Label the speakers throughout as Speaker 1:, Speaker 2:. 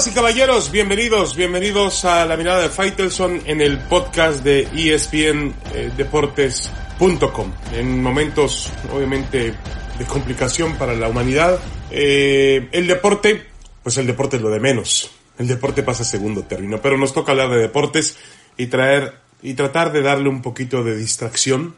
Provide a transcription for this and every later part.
Speaker 1: Damas y caballeros, bienvenidos, bienvenidos a la mirada de Faitelson en el podcast de ESPN eh, Deportes.com. En momentos, obviamente, de complicación para la humanidad, eh, el deporte, pues el deporte es lo de menos. El deporte pasa segundo término, pero nos toca hablar de deportes y traer y tratar de darle un poquito de distracción,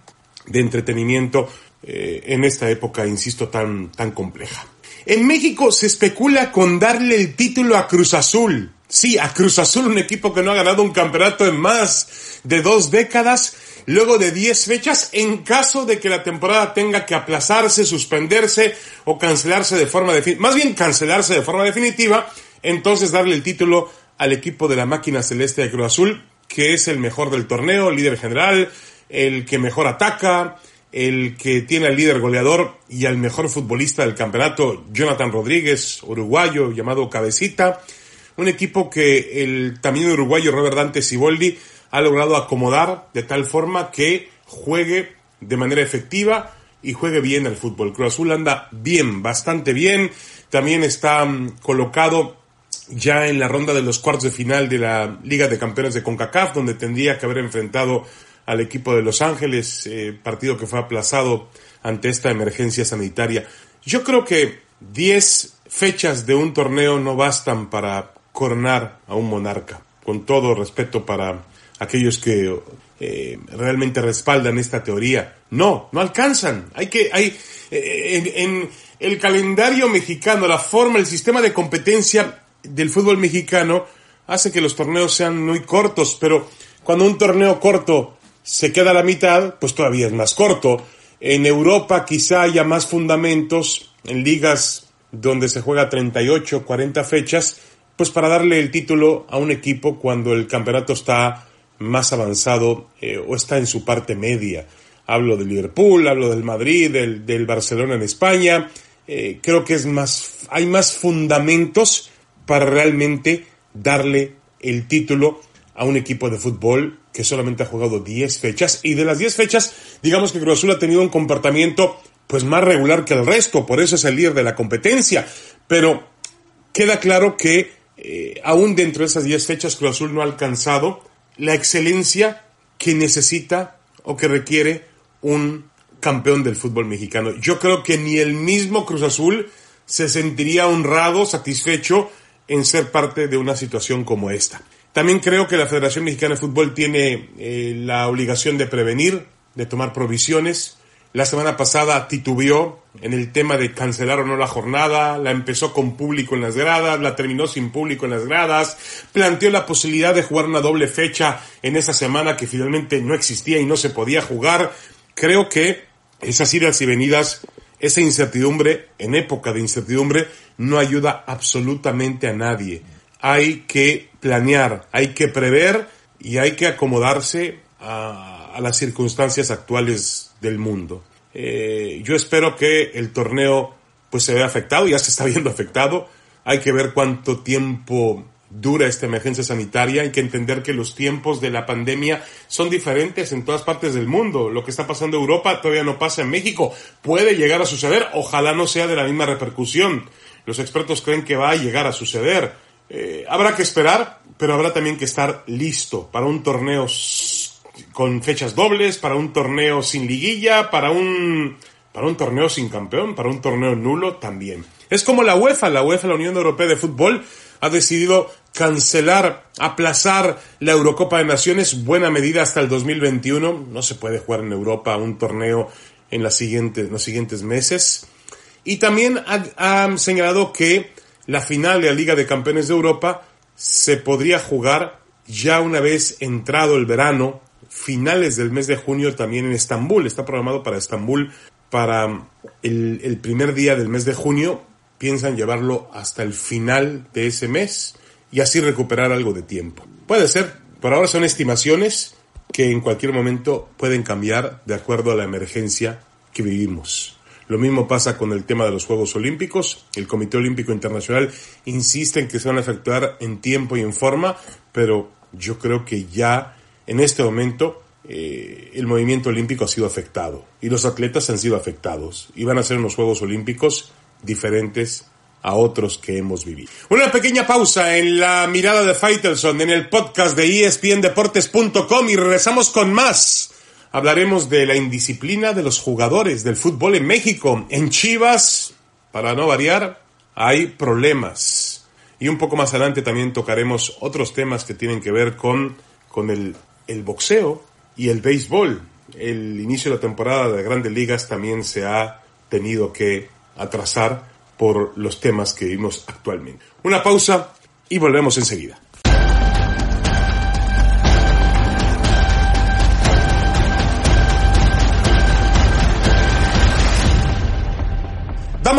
Speaker 1: de entretenimiento eh, en esta época, insisto, tan, tan compleja. En México se especula con darle el título a Cruz Azul. Sí, a Cruz Azul, un equipo que no ha ganado un campeonato en más de dos décadas, luego de 10 fechas, en caso de que la temporada tenga que aplazarse, suspenderse o cancelarse de forma definitiva, más bien cancelarse de forma definitiva, entonces darle el título al equipo de la máquina celeste de Cruz Azul, que es el mejor del torneo, líder general, el que mejor ataca, el que tiene al líder goleador y al mejor futbolista del campeonato, Jonathan Rodríguez, uruguayo, llamado Cabecita. Un equipo que el también uruguayo Robert Dante Siboldi ha logrado acomodar de tal forma que juegue de manera efectiva y juegue bien al fútbol. Cruz Azul anda bien, bastante bien. También está mm, colocado ya en la ronda de los cuartos de final de la Liga de Campeones de CONCACAF, donde tendría que haber enfrentado al equipo de Los Ángeles, eh, partido que fue aplazado ante esta emergencia sanitaria. Yo creo que 10 fechas de un torneo no bastan para coronar a un monarca, con todo respeto para aquellos que eh, realmente respaldan esta teoría. No, no alcanzan. Hay que, hay, eh, en el calendario mexicano, la forma, el sistema de competencia del fútbol mexicano hace que los torneos sean muy cortos, pero cuando un torneo corto se queda a la mitad, pues todavía es más corto. En Europa quizá haya más fundamentos en ligas donde se juega 38, 40 fechas, pues para darle el título a un equipo cuando el campeonato está más avanzado eh, o está en su parte media. Hablo del Liverpool, hablo del Madrid, del, del Barcelona en España. Eh, creo que es más, hay más fundamentos para realmente darle el título a un equipo de fútbol que solamente ha jugado 10 fechas y de las 10 fechas, digamos que Cruz Azul ha tenido un comportamiento pues más regular que el resto, por eso es el líder de la competencia, pero queda claro que eh, aún dentro de esas 10 fechas Cruz Azul no ha alcanzado la excelencia que necesita o que requiere un campeón del fútbol mexicano. Yo creo que ni el mismo Cruz Azul se sentiría honrado, satisfecho en ser parte de una situación como esta. También creo que la Federación Mexicana de Fútbol tiene eh, la obligación de prevenir, de tomar provisiones. La semana pasada titubeó en el tema de cancelar o no la jornada, la empezó con público en las gradas, la terminó sin público en las gradas, planteó la posibilidad de jugar una doble fecha en esa semana que finalmente no existía y no se podía jugar. Creo que esas idas y venidas, esa incertidumbre, en época de incertidumbre, no ayuda absolutamente a nadie hay que planear, hay que prever y hay que acomodarse a, las circunstancias actuales del mundo. Eh, yo espero que el torneo pues se vea afectado, ya se está viendo afectado. Hay que ver cuánto tiempo dura esta emergencia sanitaria. Hay que entender que los tiempos de la pandemia son diferentes en todas partes del mundo. Lo que está pasando en Europa todavía no pasa en México. Puede llegar a suceder. Ojalá no sea de la misma repercusión. Los expertos creen que va a llegar a suceder. Eh, habrá que esperar, pero habrá también que estar listo para un torneo con fechas dobles, para un torneo sin liguilla, para un, para un torneo sin campeón, para un torneo nulo también. Es como la UEFA, la UEFA, la Unión Europea de Fútbol, ha decidido cancelar, aplazar la Eurocopa de Naciones, buena medida hasta el 2021. No se puede jugar en Europa un torneo en siguientes, los siguientes meses. Y también ha señalado que la final de la Liga de Campeones de Europa se podría jugar ya una vez entrado el verano, finales del mes de junio también en Estambul. Está programado para Estambul para el, primer día del mes de junio. Piensan llevarlo hasta el final de ese mes y así recuperar algo de tiempo. Puede ser, por ahora son estimaciones que en cualquier momento pueden cambiar de acuerdo a la emergencia que vivimos. Lo mismo pasa con el tema de los Juegos Olímpicos. El Comité Olímpico Internacional insiste en que se van a efectuar en tiempo y en forma, pero yo creo que ya en este momento eh, el movimiento olímpico ha sido afectado y los atletas han sido afectados y van a ser unos Juegos Olímpicos diferentes a otros que hemos vivido. Una pequeña pausa en la mirada de Faitelson en el podcast de espndeportes.com y regresamos con más. Hablaremos de la indisciplina de los jugadores del fútbol en México. En Chivas, para no variar, hay problemas. Y un poco más adelante también tocaremos otros temas que tienen que ver con, con el, el boxeo y el béisbol. El inicio de la temporada de grandes ligas también se ha tenido que atrasar por los temas que vimos actualmente. Una pausa y volvemos enseguida.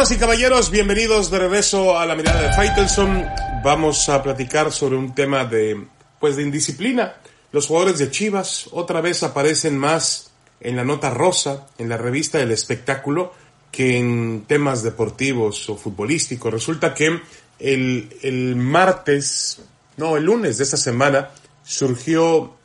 Speaker 1: Damas y caballeros, bienvenidos de regreso a la mirada de Faitelson. Vamos a platicar sobre un tema de, pues, de indisciplina. Los jugadores de Chivas otra vez aparecen más en la nota rosa, en la revista del espectáculo, que en temas deportivos o futbolísticos. Resulta que el, martes, no, el lunes de esta semana, surgió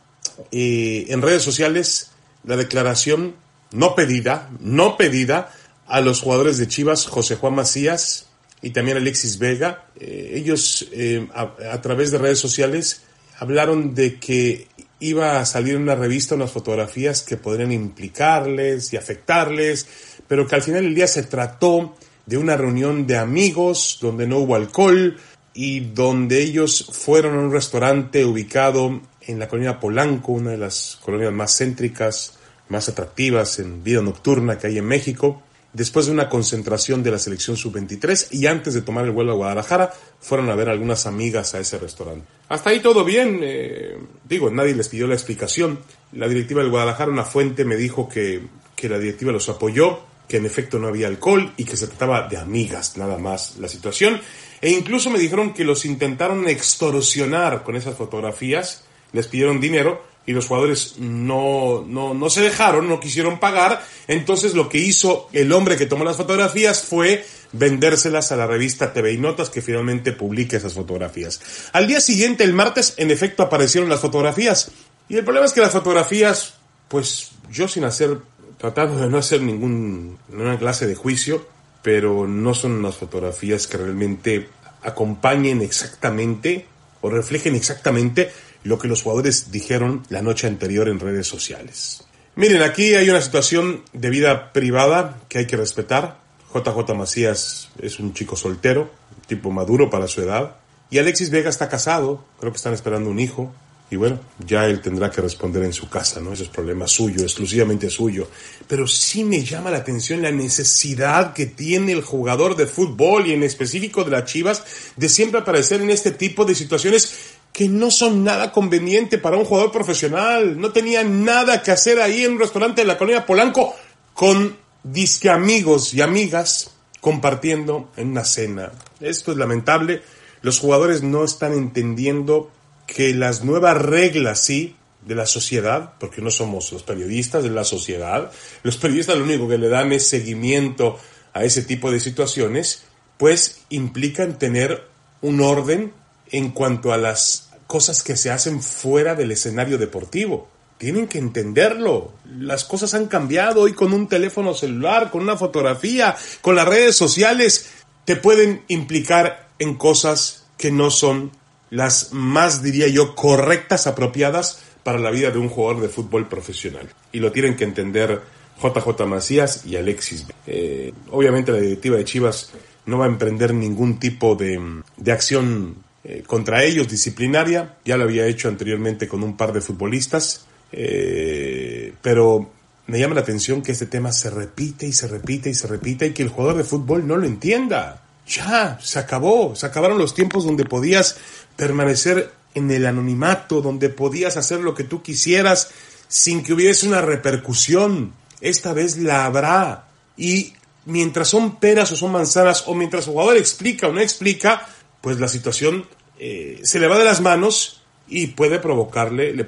Speaker 1: eh, en redes sociales la declaración no pedida, no pedida a los jugadores de Chivas, José Juan Macías y también Alexis Vega. Eh, ellos eh, a, través de redes sociales hablaron de que iba a salir en una revista unas fotografías que podrían implicarles y afectarles, pero que al final del día se trató de una reunión de amigos donde no hubo alcohol y donde ellos fueron a un restaurante ubicado en la colonia Polanco, una de las colonias más céntricas, más atractivas en vida nocturna que hay en México. Después de una concentración de la selección sub-23 y antes de tomar el vuelo a Guadalajara, fueron a ver algunas amigas a ese restaurante. Hasta ahí todo bien, eh, digo, nadie les pidió la explicación. La directiva del Guadalajara, una fuente, me dijo que, que la directiva los apoyó, que en efecto no había alcohol y que se trataba de amigas, nada más la situación. E incluso me dijeron que los intentaron extorsionar con esas fotografías, les pidieron dinero y los jugadores no, no, no se dejaron, no quisieron pagar. Entonces lo que hizo el hombre que tomó las fotografías fue vendérselas a la revista TV y Notas que finalmente publica esas fotografías. Al día siguiente, el martes, en efecto aparecieron las fotografías. Y el problema es que las fotografías, pues yo sin hacer, tratando de no hacer ninguna clase de juicio, pero no son unas fotografías que realmente acompañen exactamente o reflejen exactamente lo que los jugadores dijeron la noche anterior en redes sociales. Miren, aquí hay una situación de vida privada que hay que respetar. JJ Macías es un chico soltero, tipo maduro para su edad. Y Alexis Vega está casado, creo que están esperando un hijo. Y bueno, ya él tendrá que responder en su casa, ¿no? Ese es problema suyo, exclusivamente suyo. Pero sí me llama la atención la necesidad que tiene el jugador de fútbol y en específico de las Chivas de siempre aparecer en este tipo de situaciones que no son nada conveniente para un jugador profesional. No tenía nada que hacer ahí en un restaurante de la colonia Polanco con disque amigos y amigas compartiendo en una cena. Esto es lamentable. Los jugadores no están entendiendo que las nuevas reglas, sí, de la sociedad, porque no somos los periodistas de la sociedad, los periodistas lo único que le dan es seguimiento a ese tipo de situaciones, pues implican tener un orden en cuanto a las cosas que se hacen fuera del escenario deportivo. Tienen que entenderlo. Las cosas han cambiado hoy con un teléfono celular, con una fotografía, con las redes sociales. Te pueden implicar en cosas que no son las más, diría yo, correctas, apropiadas para la vida de un jugador de fútbol profesional. Y lo tienen que entender JJ Macías y Alexis. Eh, obviamente la directiva de Chivas no va a emprender ningún tipo de, de acción eh, contra ellos disciplinaria, ya lo había hecho anteriormente con un par de futbolistas, eh, pero me llama la atención que este tema se repite y se repite y se repite y que el jugador de fútbol no lo entienda. Ya, se acabó, se acabaron los tiempos donde podías permanecer en el anonimato, donde podías hacer lo que tú quisieras sin que hubiese una repercusión. Esta vez la habrá. Y mientras son peras o son manzanas, o mientras el jugador explica o no explica, pues la situación eh, se le va de las manos y puede provocarle, le,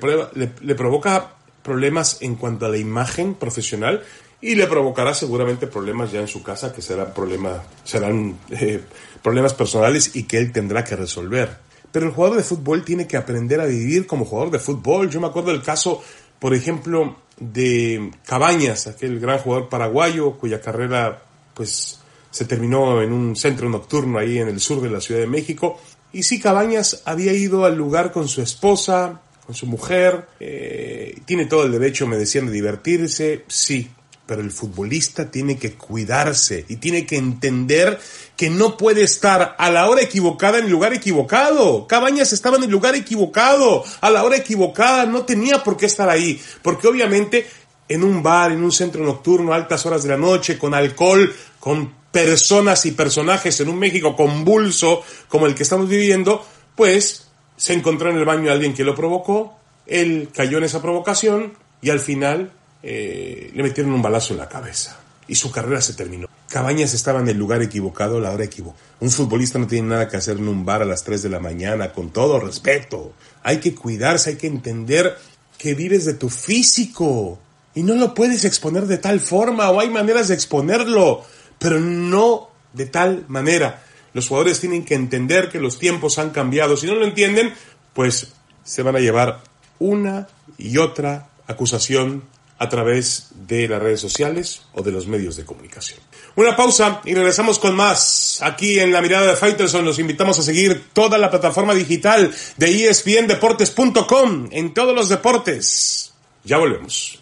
Speaker 1: le, provoca problemas en cuanto a la imagen profesional y le provocará seguramente problemas ya en su casa que serán, problema, serán eh, problemas personales y que él tendrá que resolver. Pero el jugador de fútbol tiene que aprender a vivir como jugador de fútbol. Yo me acuerdo del caso, por ejemplo, de Cabañas, aquel gran jugador paraguayo cuya carrera pues se terminó en un centro nocturno ahí en el sur de la Ciudad de México. Y sí, Cabañas había ido al lugar con su esposa, con su mujer, eh, tiene todo el derecho, me decían, de divertirse, sí, pero el futbolista tiene que cuidarse y tiene que entender que no puede estar a la hora equivocada en el lugar equivocado. Cabañas estaba en el lugar equivocado, a la hora equivocada, no tenía por qué estar ahí, porque obviamente en un bar, en un centro nocturno, a altas horas de la noche, con alcohol, con personas y personajes en un México convulso como el que estamos viviendo, pues se encontró en el baño alguien que lo provocó, él cayó en esa provocación y al final eh, le metieron un balazo en la cabeza y su carrera se terminó. Cabañas estaba en el lugar equivocado, la hora equivocada. Un futbolista no tiene nada que hacer en un bar a las 3 de la mañana, con todo respeto. Hay que cuidarse, hay que entender que vives de tu físico y no lo puedes exponer de tal forma o hay maneras de exponerlo, pero no de tal manera. Los jugadores tienen que entender que los tiempos han cambiado. Si no lo entienden, pues se van a llevar una y otra acusación a través de las redes sociales o de los medios de comunicación. Una pausa y regresamos con más. Aquí en la mirada de Faitelson los invitamos a seguir toda la plataforma digital de espndeportes.com en todos los deportes. Ya volvemos.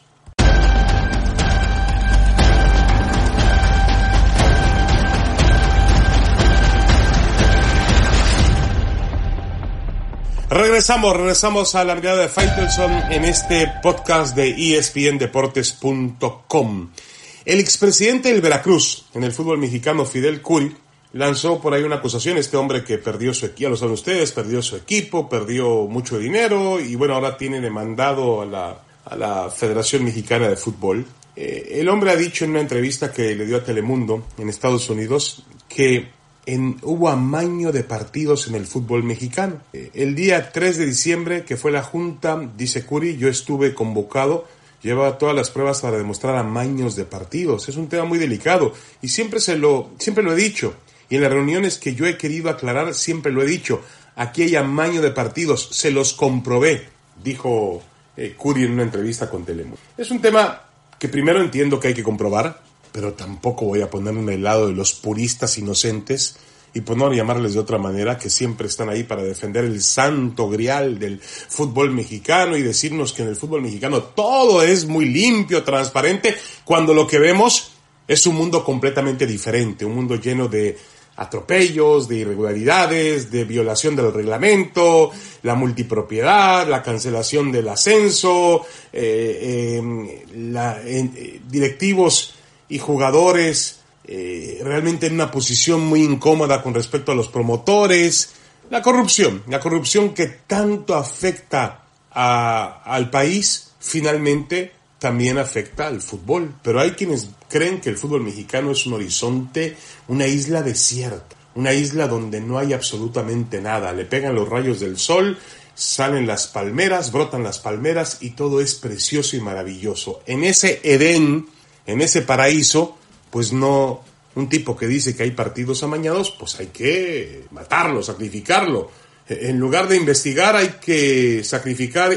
Speaker 1: Regresamos, regresamos a la mirada de Faitelson en este podcast de espndeportes.com. El expresidente del Veracruz en el fútbol mexicano, Fidel Curi, lanzó por ahí una acusación. Este hombre que perdió su equipo, ya lo saben ustedes, perdió su equipo, perdió mucho dinero y bueno, ahora tiene demandado a la, a la Federación Mexicana de Fútbol. Eh, el hombre ha dicho en una entrevista que le dio a Telemundo en Estados Unidos que en, hubo amaño de partidos en el fútbol mexicano. Eh, el día 3 de diciembre, que fue la junta, dice Curi, yo estuve convocado, llevaba todas las pruebas para demostrar amaños de partidos. Es un tema muy delicado y siempre se lo, siempre lo he dicho. Y en las reuniones que yo he querido aclarar, siempre lo he dicho. Aquí hay amaño de partidos, se los comprobé, dijo eh, Curi en una entrevista con Telemundo. Es un tema que primero entiendo que hay que comprobar, pero tampoco voy a ponerme el lado de los puristas inocentes y por no llamarles de otra manera, que siempre están ahí para defender el santo grial del fútbol mexicano y decirnos que en el fútbol mexicano todo es muy limpio, transparente, cuando lo que vemos es un mundo completamente diferente, un mundo lleno de atropellos, de irregularidades, de violación del reglamento, la multipropiedad, la cancelación del ascenso, eh, eh, la, eh, directivos y jugadores eh, realmente en una posición muy incómoda con respecto a los promotores, la corrupción, la corrupción que tanto afecta a, al país, finalmente también afecta al fútbol. Pero hay quienes creen que el fútbol mexicano es un horizonte, una isla desierta, una isla donde no hay absolutamente nada. Le pegan los rayos del sol, salen las palmeras, brotan las palmeras y todo es precioso y maravilloso. En ese Edén en ese paraíso, pues no, un tipo que dice que hay partidos amañados, pues hay que matarlo, sacrificarlo. En lugar de investigar hay que sacrificar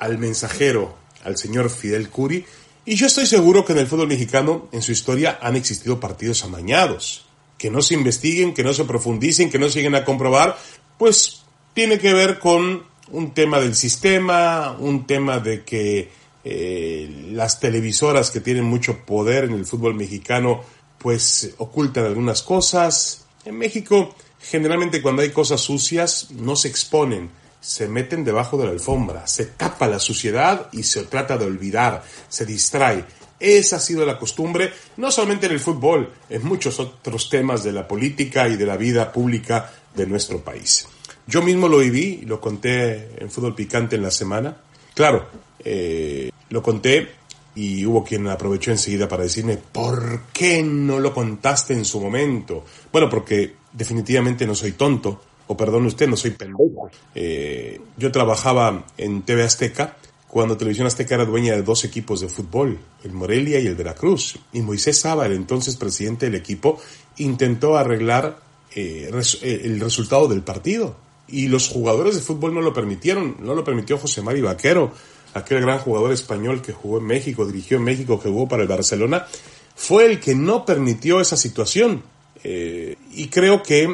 Speaker 1: al mensajero, al señor Fidel Curi. Y yo estoy seguro que en el fútbol mexicano, en su historia, han existido partidos amañados. Que no se investiguen, que no se profundicen, que no se lleguen a comprobar, pues tiene que ver con un tema del sistema, un tema de que eh, las televisoras que tienen mucho poder en el fútbol mexicano pues ocultan algunas cosas. En México generalmente cuando hay cosas sucias no se exponen, se meten debajo de la alfombra, se tapa la suciedad y se trata de olvidar, se distrae. Esa ha sido la costumbre, no solamente en el fútbol, en muchos otros temas de la política y de la vida pública de nuestro país. Yo mismo lo viví, lo conté en Fútbol Picante en la semana. Claro, eh, lo conté y hubo quien aprovechó enseguida para decirme, ¿por qué no lo contaste en su momento? Bueno, porque definitivamente no soy tonto, o perdón usted, no soy pendejo. Eh, yo trabajaba en TV Azteca cuando Televisión Azteca era dueña de dos equipos de fútbol, el Morelia y el Veracruz. Y Moisés Saba, el entonces presidente del equipo, intentó arreglar eh, el resultado del partido. Y los jugadores de fútbol no lo permitieron, no lo permitió José Mari Vaquero aquel gran jugador español que jugó en México, dirigió en México, que jugó para el Barcelona, fue el que no permitió esa situación. Eh, y creo que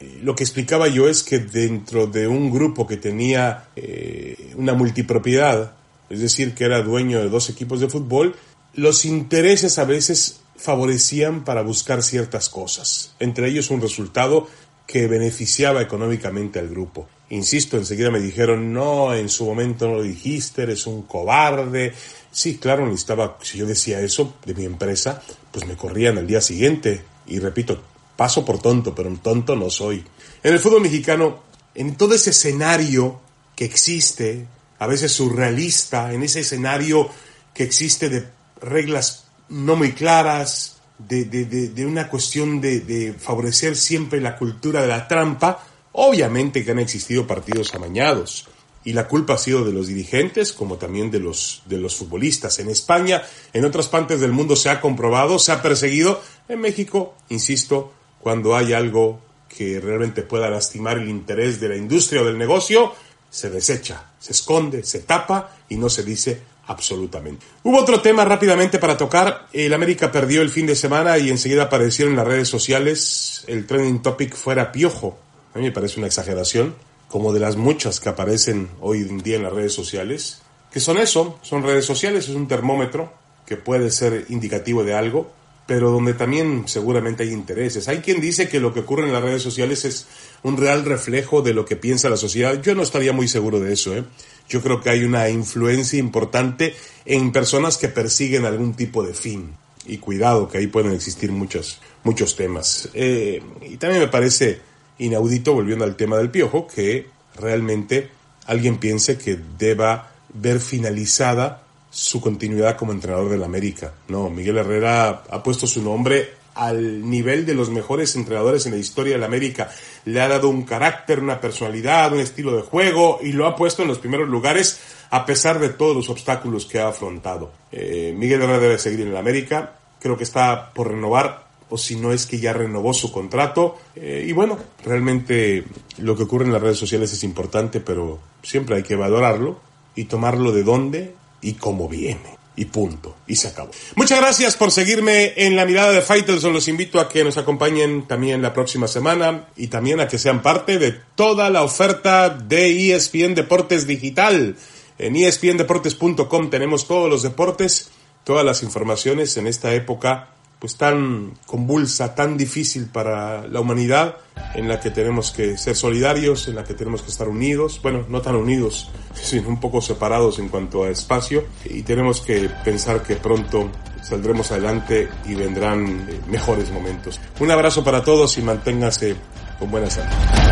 Speaker 1: eh, lo que explicaba yo es que dentro de un grupo que tenía eh, una multipropiedad, es decir, que era dueño de dos equipos de fútbol, los intereses a veces favorecían para buscar ciertas cosas, entre ellos un resultado que beneficiaba económicamente al grupo. Insisto, enseguida me dijeron, no, en su momento no lo dijiste, eres un cobarde. Sí, claro, necesitaba, si yo decía eso de mi empresa, pues me corrían al día siguiente. Y repito, paso por tonto, pero un tonto no soy. En el fútbol mexicano, en todo ese escenario que existe, a veces surrealista, en ese escenario que existe de reglas no muy claras, de, una cuestión de, favorecer siempre la cultura de la trampa, obviamente que han existido partidos amañados. Y la culpa ha sido de los dirigentes como también de los, de los futbolistas. En España, en otras partes del mundo se ha comprobado, se ha perseguido. En México, insisto, cuando hay algo que realmente pueda lastimar el interés de la industria o del negocio, se desecha, se esconde, se tapa y no se dice absolutamente. Hubo otro tema rápidamente para tocar. El América perdió el fin de semana y enseguida apareció en las redes sociales el trending topic fuera piojo. A mí me parece una exageración, como de las muchas que aparecen hoy en día en las redes sociales. Que son eso, son redes sociales, es un termómetro que puede ser indicativo de algo, pero donde también seguramente hay intereses. Hay quien dice que lo que ocurre en las redes sociales es un real reflejo de lo que piensa la sociedad. Yo no estaría muy seguro de eso, ¿eh? yo creo que hay una influencia importante en personas que persiguen algún tipo de fin. Y cuidado, que ahí pueden existir muchos, muchos temas. Eh, y también me parece inaudito, volviendo al tema del piojo, que realmente alguien piense que deba ver finalizada su continuidad como entrenador del América. No, Miguel Herrera ha puesto su nombre al nivel de los mejores entrenadores en la historia la América. Le ha dado un carácter, una personalidad, un estilo de juego y lo ha puesto en los primeros lugares a pesar de todos los obstáculos que ha afrontado. Eh, Miguel Herrera debe seguir en la América. Creo que está por renovar o si no es que ya renovó su contrato. Eh, y bueno, realmente lo que ocurre en las redes sociales es importante, pero siempre hay que valorarlo y tomarlo de dónde y cómo viene y punto. Y se acabó. Muchas gracias por seguirme en la mirada de Faitelson. Los invito a que nos acompañen también la próxima semana y también a que sean parte de toda la oferta de ESPN Deportes Digital. En espndeportes.com tenemos todos los deportes, todas las informaciones en esta época pues tan convulsa, tan difícil para la humanidad, en la que tenemos que ser solidarios, en la que tenemos que estar unidos, bueno, no tan unidos, sino un poco separados en cuanto a espacio, y tenemos que pensar que pronto saldremos adelante y vendrán mejores momentos. Un abrazo para todos y manténgase con buena salud.